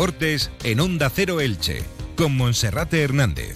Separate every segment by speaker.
Speaker 1: deportes en Onda Cero Elche, con Monserrate Hernández.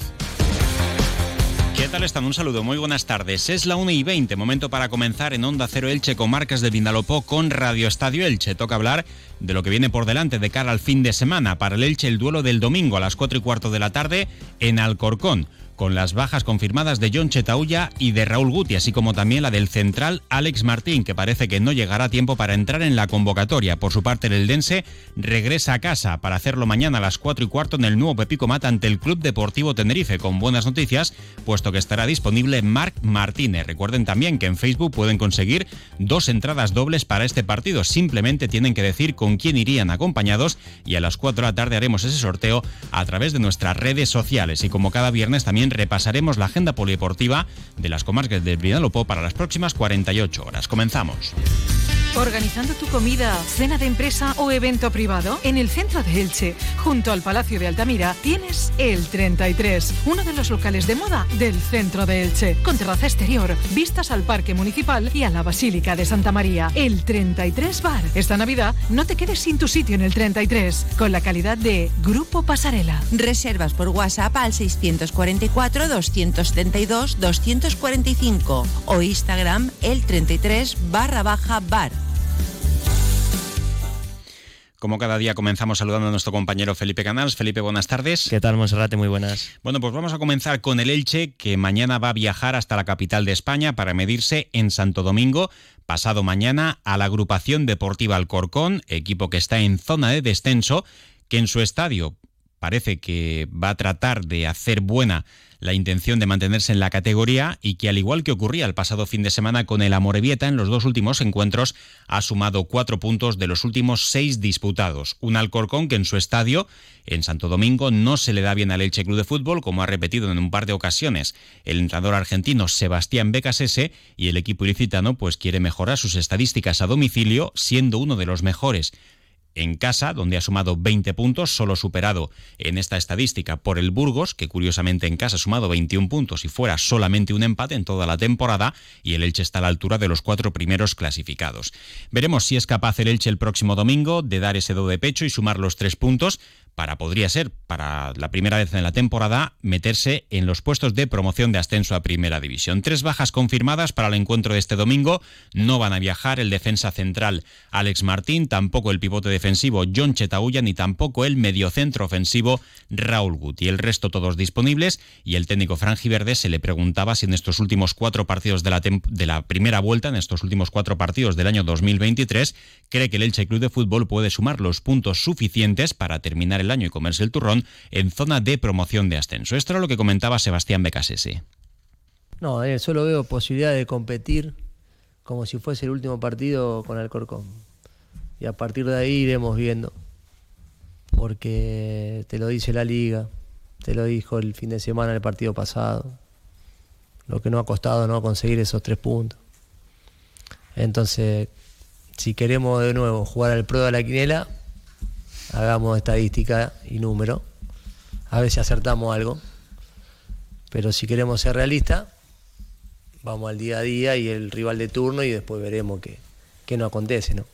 Speaker 2: ¿Qué tal están? Un saludo, muy buenas tardes. Es la 1 y 20, momento para comenzar en Onda Cero Elche con marcas de Vindalopó con Radio Estadio Elche. Toca hablar de lo que viene por delante de cara al fin de semana. Para el Elche el duelo del domingo a las 4 y cuarto de la tarde en Alcorcón con las bajas confirmadas de John Chetaulla y de Raúl Guti, así como también la del central Alex Martín, que parece que no llegará a tiempo para entrar en la convocatoria. Por su parte, el Eldense regresa a casa para hacerlo mañana a las 4 y cuarto en el nuevo Pepico Mata ante el Club Deportivo Tenerife, con buenas noticias, puesto que estará disponible Marc Martínez. Recuerden también que en Facebook pueden conseguir dos entradas dobles para este partido. Simplemente tienen que decir con quién irían acompañados y a las 4 de la tarde haremos ese sorteo a través de nuestras redes sociales. Y como cada viernes también repasaremos la agenda polideportiva de las comarcas del Vinalopó para las próximas 48 horas. Comenzamos.
Speaker 3: Organizando tu comida, cena de empresa o evento privado en el centro de Elche, junto al Palacio de Altamira, tienes el 33, uno de los locales de moda del centro de Elche, con terraza exterior, vistas al Parque Municipal y a la Basílica de Santa María. El 33 Bar. Esta Navidad no te quedes sin tu sitio en el 33, con la calidad de Grupo Pasarela.
Speaker 4: Reservas por WhatsApp al 644 272 245 o Instagram el 33 barra baja bar.
Speaker 2: Como cada día comenzamos saludando a nuestro compañero Felipe Canals. Felipe, buenas tardes.
Speaker 5: ¿Qué tal, Monserrate? Muy buenas.
Speaker 2: Bueno, pues vamos a comenzar con el Elche, que mañana va a viajar hasta la capital de España para medirse en Santo Domingo, pasado mañana, a la agrupación deportiva Alcorcón, equipo que está en zona de descenso, que en su estadio parece que va a tratar de hacer buena la intención de mantenerse en la categoría y que al igual que ocurría el pasado fin de semana con el Amorebieta en los dos últimos encuentros ha sumado cuatro puntos de los últimos seis disputados. Un Alcorcón que en su estadio en Santo Domingo no se le da bien al Elche Club de Fútbol como ha repetido en un par de ocasiones el entrenador argentino Sebastián Becasese y el equipo ilicitano pues quiere mejorar sus estadísticas a domicilio siendo uno de los mejores en casa, donde ha sumado 20 puntos, solo superado en esta estadística por el Burgos, que curiosamente en casa ha sumado 21 puntos y fuera solamente un empate en toda la temporada, y el Elche está a la altura de los cuatro primeros clasificados. Veremos si es capaz el Elche el próximo domingo de dar ese do de pecho y sumar los tres puntos, para, podría ser, para la primera vez en la temporada, meterse en los puestos de promoción de ascenso a Primera División. Tres bajas confirmadas para el encuentro de este domingo. No van a viajar el defensa central Alex Martín, tampoco el pivote defensivo John Chetaulla, ni tampoco el mediocentro ofensivo Raúl Guti. El resto todos disponibles y el técnico Verde se le preguntaba si en estos últimos cuatro partidos de la, de la primera vuelta, en estos últimos cuatro partidos del año 2023, cree que el Elche Club de Fútbol puede sumar los puntos suficientes para terminar el año y comerse el turrón en zona de promoción de ascenso. Esto era lo que comentaba Sebastián Becasese.
Speaker 5: No, eh, solo veo posibilidad de competir como si fuese el último partido con Alcorcón. Y a partir de ahí iremos viendo. Porque te lo dice la liga, te lo dijo el fin de semana el partido pasado. Lo que no ha costado no conseguir esos tres puntos. Entonces, si queremos de nuevo jugar al pro de la quinela, hagamos estadística y número, a ver si acertamos algo. Pero si queremos ser realistas, vamos al día a día y el rival de turno y después veremos qué, qué no acontece, ¿no?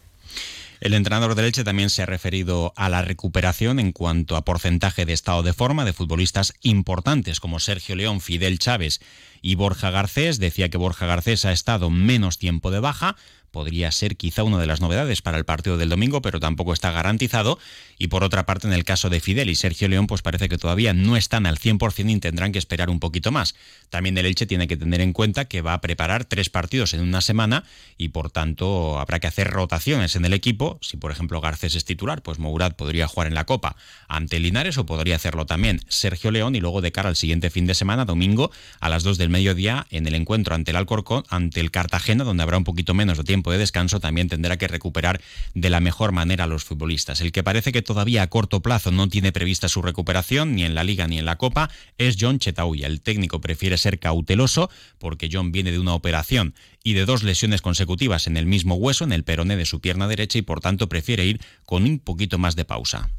Speaker 2: El entrenador de Leche también se ha referido a la recuperación en cuanto a porcentaje de estado de forma de futbolistas importantes como Sergio León, Fidel Chávez y Borja Garcés. Decía que Borja Garcés ha estado menos tiempo de baja, podría ser quizá una de las novedades para el partido del domingo, pero tampoco está garantizado. Y por otra parte, en el caso de Fidel y Sergio León, pues parece que todavía no están al 100% y tendrán que esperar un poquito más. También el Elche tiene que tener en cuenta que va a preparar tres partidos en una semana y por tanto habrá que hacer rotaciones en el equipo. Si por ejemplo Garcés es titular, pues Mourad podría jugar en la Copa ante Linares o podría hacerlo también Sergio León y luego de cara al siguiente fin de semana, domingo, a las 2 del mediodía, en el encuentro ante el Alcorcón, ante el Cartagena, donde habrá un poquito menos de tiempo de descanso también tendrá que recuperar de la mejor manera a los futbolistas. El que parece que todavía a corto plazo no tiene prevista su recuperación ni en la liga ni en la copa es John Chetauya. El técnico prefiere ser cauteloso porque John viene de una operación y de dos lesiones consecutivas en el mismo hueso, en el peroné de su pierna derecha y por tanto prefiere ir con un poquito más de pausa.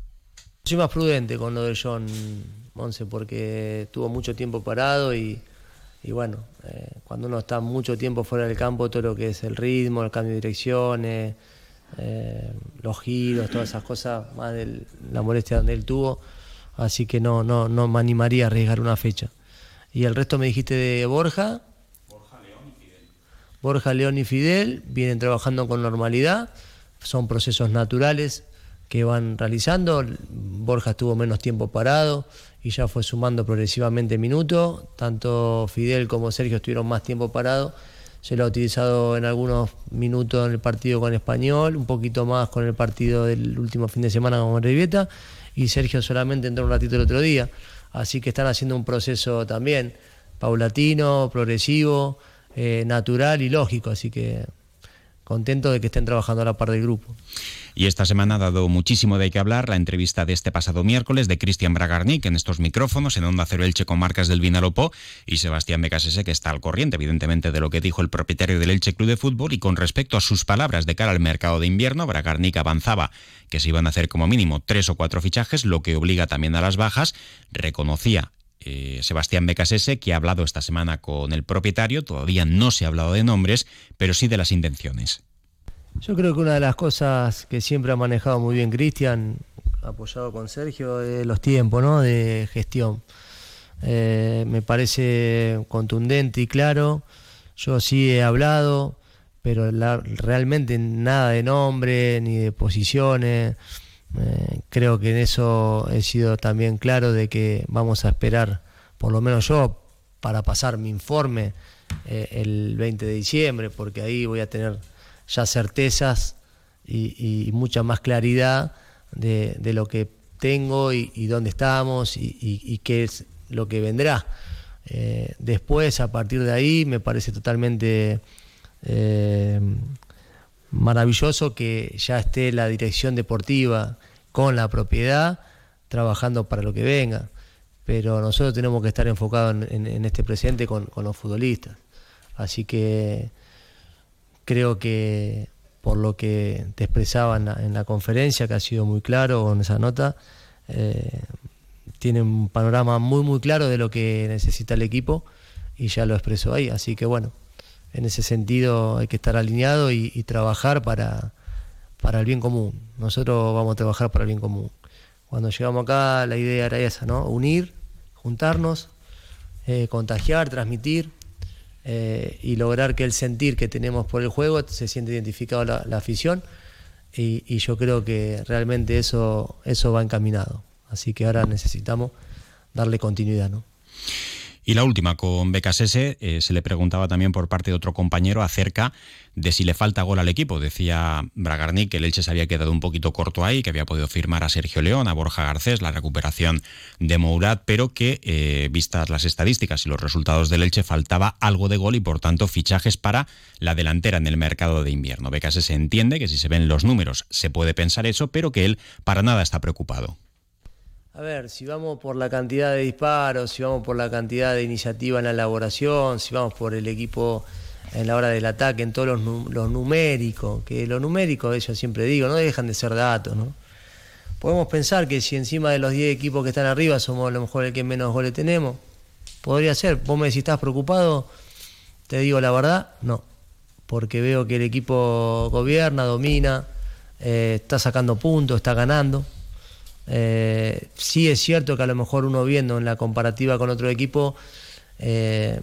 Speaker 5: Soy más prudente con lo de John Monse porque tuvo mucho tiempo parado y y bueno, eh, cuando uno está mucho tiempo fuera del campo, todo lo que es el ritmo, el cambio de direcciones, eh, los giros, todas esas cosas, más de la molestia donde él tuvo, así que no, no, no me animaría a arriesgar una fecha. Y el resto me dijiste de Borja. Borja León y Fidel. Borja León y Fidel vienen trabajando con normalidad, son procesos naturales que van realizando. Borja estuvo menos tiempo parado y ya fue sumando progresivamente minutos. Tanto Fidel como Sergio estuvieron más tiempo parados se lo ha utilizado en algunos minutos en el partido con Español, un poquito más con el partido del último fin de semana con Revieta, y Sergio solamente entró un ratito el otro día. Así que están haciendo un proceso también paulatino, progresivo, eh, natural y lógico. Así que contento de que estén trabajando a la par del grupo.
Speaker 2: Y esta semana ha dado muchísimo de qué hablar la entrevista de este pasado miércoles de Cristian Bragarnik en estos micrófonos en Onda Cero Elche con marcas del Vinalopó y Sebastián Becasese que está al corriente evidentemente de lo que dijo el propietario del Elche Club de Fútbol y con respecto a sus palabras de cara al mercado de invierno, Bragarnik avanzaba que se iban a hacer como mínimo tres o cuatro fichajes, lo que obliga también a las bajas, reconocía eh, Sebastián Becasese, que ha hablado esta semana con el propietario. Todavía no se ha hablado de nombres, pero sí de las intenciones.
Speaker 5: Yo creo que una de las cosas que siempre ha manejado muy bien Cristian, apoyado con Sergio, es los tiempos ¿no? de gestión. Eh, me parece contundente y claro. Yo sí he hablado, pero realmente nada de nombre ni de posiciones. Eh, creo que en eso he sido también claro de que vamos a esperar, por lo menos yo, para pasar mi informe eh, el 20 de diciembre, porque ahí voy a tener ya certezas y, mucha más claridad de, lo que tengo y, dónde estamos y, qué es lo que vendrá. Eh, después, a partir de ahí, me parece totalmente maravilloso que ya esté la dirección deportiva con la propiedad trabajando para lo que venga. Pero nosotros tenemos que estar enfocados en, este presente con los futbolistas. Así que creo que por lo que te expresaba en la, conferencia, que ha sido muy claro con esa nota, eh, tiene un panorama muy, muy claro de lo que necesita el equipo y ya lo expresó ahí. Así que bueno, en ese sentido hay que estar alineado y, trabajar para, para el bien común. Nosotros vamos a trabajar para el bien común. Cuando llegamos acá la idea era esa, ¿no? Unir, juntarnos, eh, contagiar, transmitir eh, y lograr que el sentir que tenemos por el juego se siente identificado la, afición y, yo creo que realmente eso, eso va encaminado. Así que ahora necesitamos darle continuidad. ¿no?
Speaker 2: Y la última, con BKSS, eh, se le preguntaba también por parte de otro compañero acerca de si le falta gol al equipo. Decía Bragarnik que el Elche se había quedado un poquito corto ahí, que había podido firmar a Sergio León, a Borja Garcés, la recuperación de Mourad, pero que, eh, vistas las estadísticas y los resultados del Elche, faltaba algo de gol y, por tanto, fichajes para la delantera en el mercado de invierno. BKSS entiende que si se ven los números se puede pensar eso, pero que él para nada está preocupado.
Speaker 5: A ver, si vamos por la cantidad de disparos, si vamos por la cantidad de iniciativa en la elaboración, si vamos por el equipo en la hora del ataque, en todos los, numéricos, que lo numérico, yo siempre digo, no dejan de ser datos, ¿no? Podemos pensar que si encima de los 10 equipos que están arriba somos a lo mejor el que menos goles tenemos, podría ser. Vos me decís, ¿estás preocupado? Te digo la verdad, no. Porque veo que el equipo gobierna, domina, eh, está sacando puntos, está ganando. Eh, sí es cierto que a lo mejor uno viendo en la comparativa con otro equipo, eh,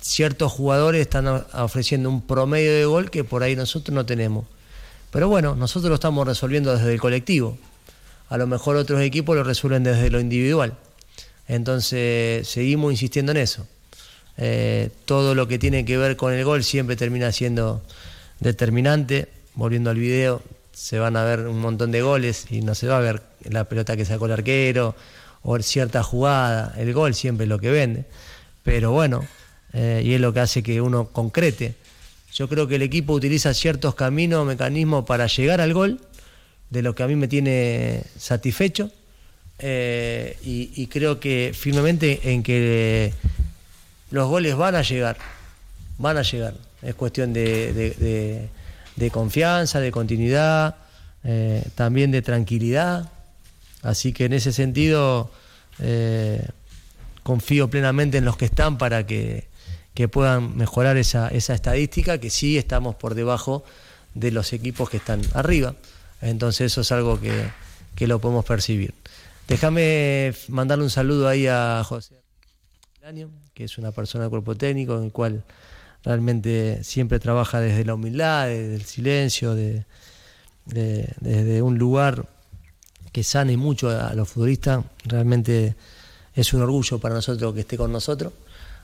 Speaker 5: ciertos jugadores están ofreciendo un promedio de gol que por ahí nosotros no tenemos. Pero bueno, nosotros lo estamos resolviendo desde el colectivo. A lo mejor otros equipos lo resuelven desde lo individual. Entonces seguimos insistiendo en eso. Eh, todo lo que tiene que ver con el gol siempre termina siendo determinante. Volviendo al video, se van a ver un montón de goles y no se va a ver la pelota que sacó el arquero o cierta jugada. El gol siempre es lo que vende. Pero bueno, eh, y es lo que hace que uno concrete. Yo creo que el equipo utiliza ciertos caminos, mecanismos para llegar al gol, de lo que a mí me tiene satisfecho. Eh, y, creo que firmemente en que los goles van a llegar, van a llegar. Es cuestión de de confianza, de continuidad, eh, también de tranquilidad. Así que en ese sentido eh, confío plenamente en los que están para que, puedan mejorar esa, esa, estadística, que sí estamos por debajo de los equipos que están arriba. Entonces eso es algo que, que lo podemos percibir. Déjame mandarle un saludo ahí a José, que es una persona del cuerpo técnico, en el cual realmente siempre trabaja desde la humildad, desde el silencio, de, desde un lugar que sane mucho a los futbolistas. Realmente es un orgullo para nosotros que esté con nosotros.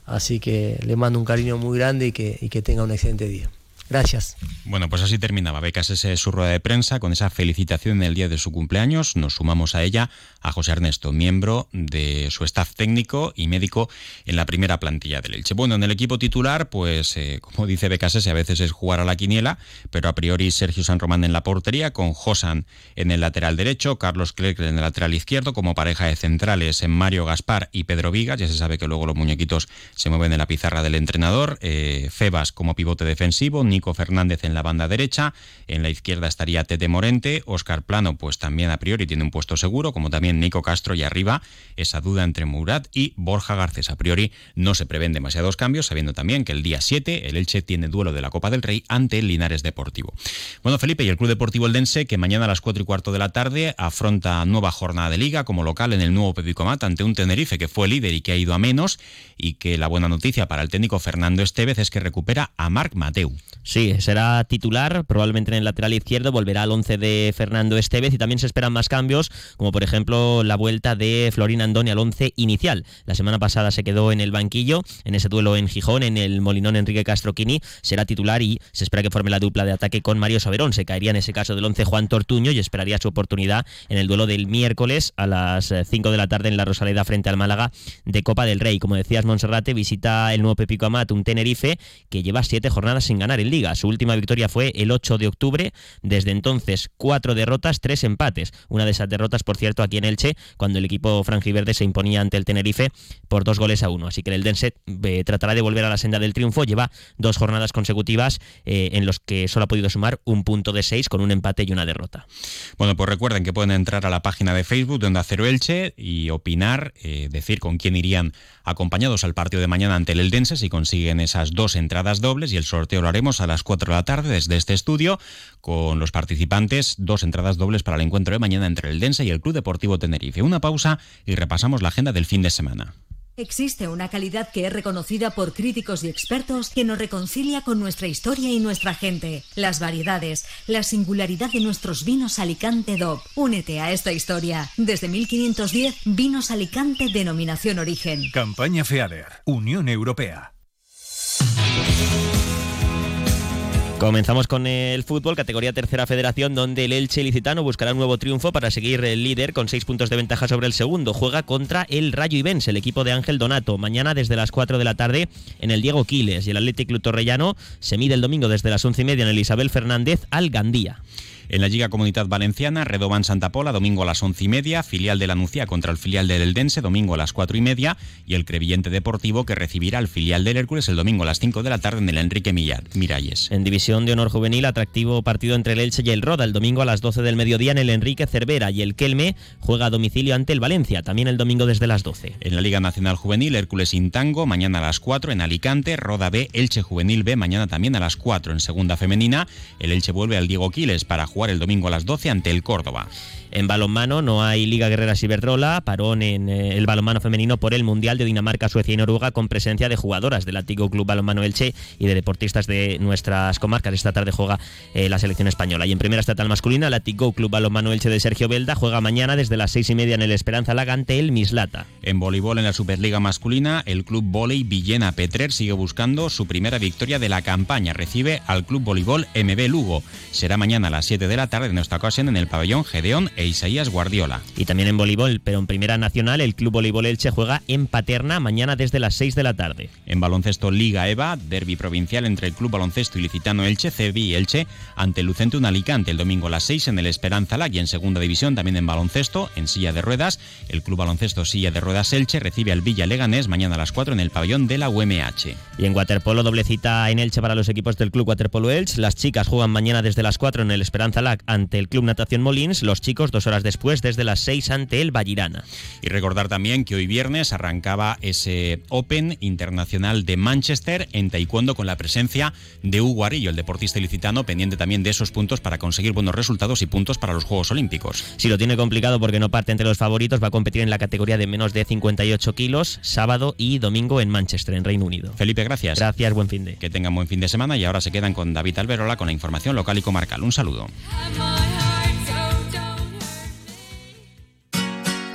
Speaker 5: Así que le mando un cariño muy grande y que, y que tenga un excelente día. Gracias.
Speaker 2: Bueno, pues así terminaba Becas su rueda de prensa con esa felicitación en el día de su cumpleaños. Nos sumamos a ella a José Ernesto, miembro de su staff técnico y médico en la primera plantilla del Elche. Bueno, en el equipo titular, pues eh, como dice Becasese, a veces es jugar a la quiniela, pero a priori Sergio San Román en la portería, con Josan en el lateral derecho, Carlos Clerc en el lateral izquierdo, como pareja de centrales en Mario Gaspar y Pedro Vigas. Ya se sabe que luego los muñequitos se mueven en la pizarra del entrenador. Eh, Febas como pivote defensivo, Nico Fernández en la banda derecha, en la izquierda estaría Tete Morente, Oscar Plano pues también a priori tiene un puesto seguro, como también Nico Castro y arriba esa duda entre Murat y Borja Garcés. A priori no se prevén demasiados cambios, sabiendo también que el día 7 el Elche tiene duelo de la Copa del Rey ante el Linares Deportivo. Bueno, Felipe, y el Club Deportivo Eldense que mañana a las 4 y cuarto de la tarde afronta nueva jornada de liga como local en el nuevo Pepicomat ante un Tenerife que fue líder y que ha ido a menos y que la buena noticia para el técnico Fernando Estevez es que recupera a Marc Mateu.
Speaker 6: Sí, será titular, probablemente en el lateral izquierdo, volverá al 11 de Fernando Estevez y también se esperan más cambios, como por ejemplo la vuelta de Florín Andoni al 11 inicial. La semana pasada se quedó en el banquillo, en ese duelo en Gijón, en el Molinón Enrique Castroquini, será titular y se espera que forme la dupla de ataque con Mario Saberón. Se caería en ese caso del 11 Juan Tortuño y esperaría su oportunidad en el duelo del miércoles a las 5 de la tarde en la Rosaleda frente al Málaga de Copa del Rey. Como decías, Monserrate visita el nuevo Pepico Amat, un Tenerife que lleva siete jornadas sin ganar en Liga. Su última victoria fue el 8 de octubre. Desde entonces, cuatro derrotas, tres empates. Una de esas derrotas, por cierto, aquí en Elche, cuando el equipo franjiverde se imponía ante el Tenerife por dos goles a uno. Así que el Denset eh, tratará de volver a la senda del triunfo. Lleva dos jornadas consecutivas eh, en los que solo ha podido sumar un punto de seis con un empate y una derrota.
Speaker 2: Bueno, pues recuerden que pueden entrar a la página de Facebook de Onda Cero Elche y opinar, eh, decir con quién irían acompañados al partido de mañana ante el Eldense si consiguen esas dos entradas dobles y el sorteo lo haremos a las 4 de la tarde desde este estudio con los participantes, dos entradas dobles para el encuentro de mañana entre el Dense y el Club Deportivo Tenerife. Una pausa y repasamos la agenda del fin de semana.
Speaker 7: Existe una calidad que es reconocida por críticos y expertos que nos reconcilia con nuestra historia y nuestra gente. Las variedades, la singularidad de nuestros vinos Alicante DOP. Únete a esta historia. Desde 1510, Vinos Alicante denominación origen.
Speaker 1: Campaña FEADER, Unión Europea.
Speaker 6: Comenzamos con el fútbol, categoría tercera federación, donde el Elche Licitano buscará un nuevo triunfo para seguir el líder con seis puntos de ventaja sobre el segundo. Juega contra el Rayo Ibens, el equipo de Ángel Donato, mañana desde las 4 de la tarde en el Diego Quiles. Y el Atlético Club se mide el domingo desde las once y media en el Isabel Fernández al Gandía.
Speaker 2: En la Liga Comunidad Valenciana, Redoban Santa Pola, domingo a las once y media, filial de la Nucía contra el filial del Eldense, domingo a las cuatro y media, y el Crevillente Deportivo que recibirá al filial del Hércules el domingo a las 5 de la tarde en el Enrique Millar, Miralles.
Speaker 6: En División de Honor Juvenil, atractivo partido entre el Elche y el Roda, el domingo a las 12 del mediodía en el Enrique Cervera, y el Kelme juega a domicilio ante el Valencia, también el domingo desde las 12.
Speaker 2: En la Liga Nacional Juvenil, Hércules Intango, mañana a las 4 en Alicante, Roda B, Elche Juvenil B, mañana también a las 4 en Segunda Femenina. El Elche vuelve al Diego Quiles para jugar el domingo a las 12 ante el Córdoba.
Speaker 6: En balonmano no hay Liga Guerrera Iberdrola, parón en eh, el balonmano femenino por el Mundial de Dinamarca, Suecia y Noruega con presencia de jugadoras del antiguo Club Balonmano Elche y de deportistas de nuestras comarcas. Esta tarde juega eh, la selección española. Y en primera estatal masculina, el Club Balonmano Elche de Sergio Belda juega mañana desde las seis y media en el Esperanza Lagante el Mislata.
Speaker 2: En voleibol en la Superliga masculina, el Club Voley Villena Petrer sigue buscando su primera victoria de la campaña. Recibe al Club Voleibol MB Lugo. Será mañana a las 7 de la tarde en esta ocasión en el pabellón Gedeón e Isaías Guardiola.
Speaker 6: Y también en voleibol, pero en primera nacional, el Club Voleibol Elche juega en Paterna mañana desde las 6 de la tarde.
Speaker 2: En baloncesto Liga EVA, derby provincial entre el Club Baloncesto Ilicitano Elche, CEBI y Elche, ante el Lucentum Alicante el domingo a las 6 en el Esperanza Lag y en segunda división también en baloncesto, en silla de ruedas, el Club Baloncesto Silla de Ruedas Elche recibe al Villa Leganés mañana a las 4 en el pabellón de la UMH.
Speaker 6: Y en waterpolo, doble cita en Elche para los equipos del Club Waterpolo Elche. Las chicas juegan mañana desde las 4 en el Esperanza Lag ante el Club Natación Molins, los chicos minutos, dos horas después, desde las 6 ante el Vallirana.
Speaker 2: Y recordar también que hoy viernes arrancaba ese Open Internacional de Manchester en Taekwondo con la presencia de Hugo Arillo, el deportista ilicitano, pendiente también de esos puntos para conseguir buenos resultados y puntos para los Juegos Olímpicos.
Speaker 6: Si lo tiene complicado porque no parte entre los favoritos, va a competir en la categoría de menos de 58 kilos, sábado y domingo en Manchester, en Reino Unido.
Speaker 2: Felipe, gracias.
Speaker 6: Gracias, buen fin de.
Speaker 2: Que tengan buen fin de semana y ahora se quedan con David Alberola con la información local y comarcal. Un saludo.